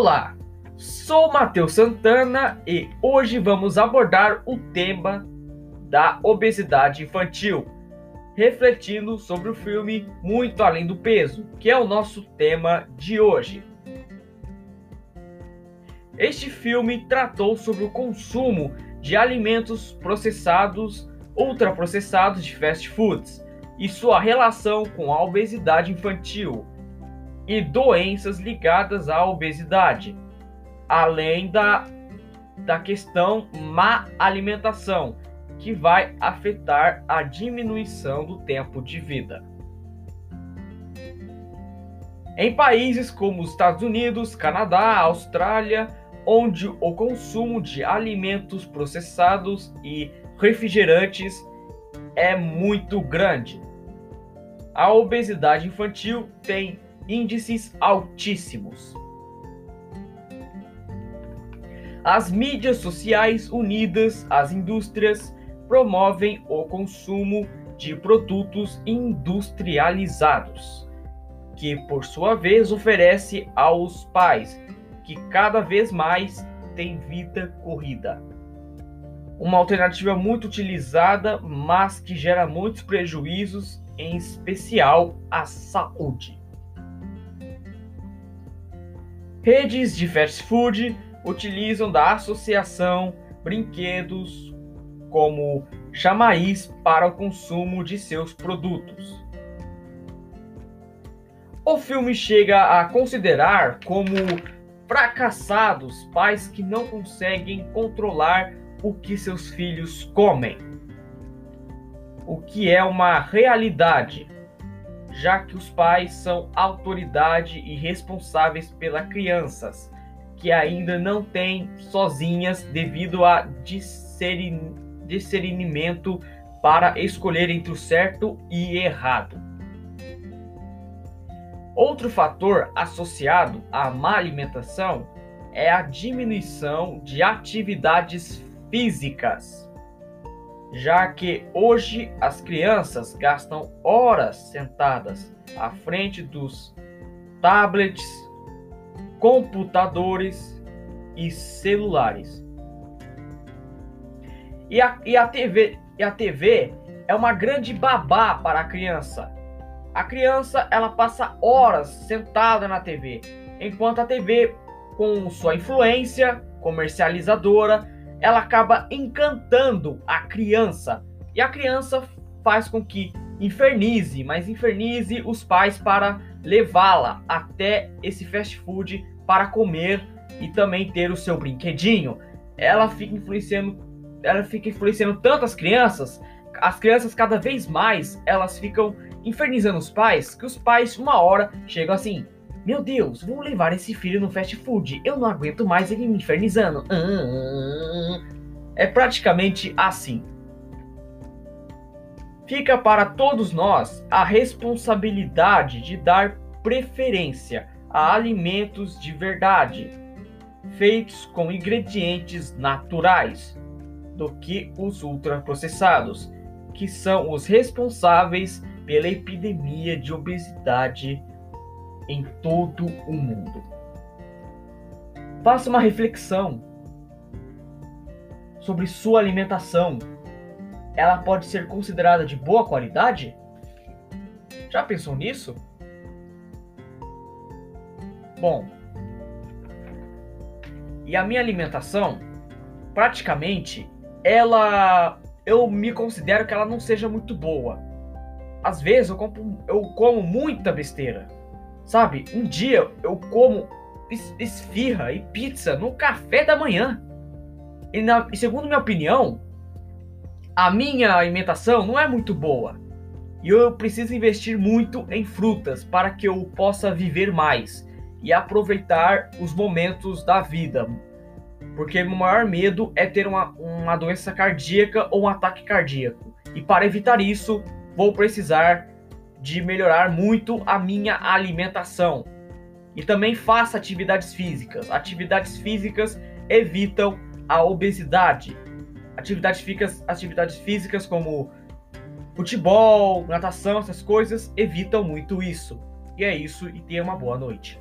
Olá, sou Matheus Santana e hoje vamos abordar o tema da obesidade infantil, refletindo sobre o filme Muito Além do Peso, que é o nosso tema de hoje. Este filme tratou sobre o consumo de alimentos processados, ultraprocessados de fast foods e sua relação com a obesidade infantil e doenças ligadas à obesidade, além da, da questão má alimentação, que vai afetar a diminuição do tempo de vida. Em países como os Estados Unidos, Canadá, Austrália, onde o consumo de alimentos processados e refrigerantes é muito grande. A obesidade infantil tem índices altíssimos. As mídias sociais unidas às indústrias promovem o consumo de produtos industrializados, que por sua vez oferece aos pais que cada vez mais têm vida corrida. Uma alternativa muito utilizada, mas que gera muitos prejuízos, em especial à saúde. Redes de fast food utilizam da associação brinquedos como chamariz para o consumo de seus produtos. O filme chega a considerar como fracassados pais que não conseguem controlar o que seus filhos comem, o que é uma realidade já que os pais são autoridade e responsáveis pelas crianças, que ainda não têm sozinhas devido a discernimento para escolher entre o certo e errado. Outro fator associado à má alimentação é a diminuição de atividades físicas já que hoje as crianças gastam horas sentadas à frente dos tablets, computadores e celulares. E a, e a, TV, e a TV é uma grande babá para a criança. A criança ela passa horas sentada na TV, enquanto a TV, com sua influência comercializadora, ela acaba encantando a criança e a criança faz com que infernize, mas infernize os pais para levá-la até esse fast food para comer e também ter o seu brinquedinho. Ela fica influenciando, ela fica influenciando tantas crianças, as crianças cada vez mais elas ficam infernizando os pais, que os pais uma hora chegam assim: meu Deus, vou levar esse filho no fast food. Eu não aguento mais ele me infernizando. É praticamente assim. Fica para todos nós a responsabilidade de dar preferência a alimentos de verdade, feitos com ingredientes naturais, do que os ultraprocessados, que são os responsáveis pela epidemia de obesidade em todo o mundo. Faça uma reflexão sobre sua alimentação. Ela pode ser considerada de boa qualidade? Já pensou nisso? Bom, e a minha alimentação, praticamente, ela eu me considero que ela não seja muito boa. Às vezes eu, compro, eu como muita besteira. Sabe, um dia eu como esfirra e pizza no café da manhã. E, na, segundo minha opinião, a minha alimentação não é muito boa. E eu preciso investir muito em frutas para que eu possa viver mais e aproveitar os momentos da vida. Porque meu maior medo é ter uma, uma doença cardíaca ou um ataque cardíaco. E para evitar isso, vou precisar de melhorar muito a minha alimentação. E também faça atividades físicas. Atividades físicas evitam a obesidade. Atividades físicas, atividades físicas como futebol, natação, essas coisas evitam muito isso. E é isso e tenha uma boa noite.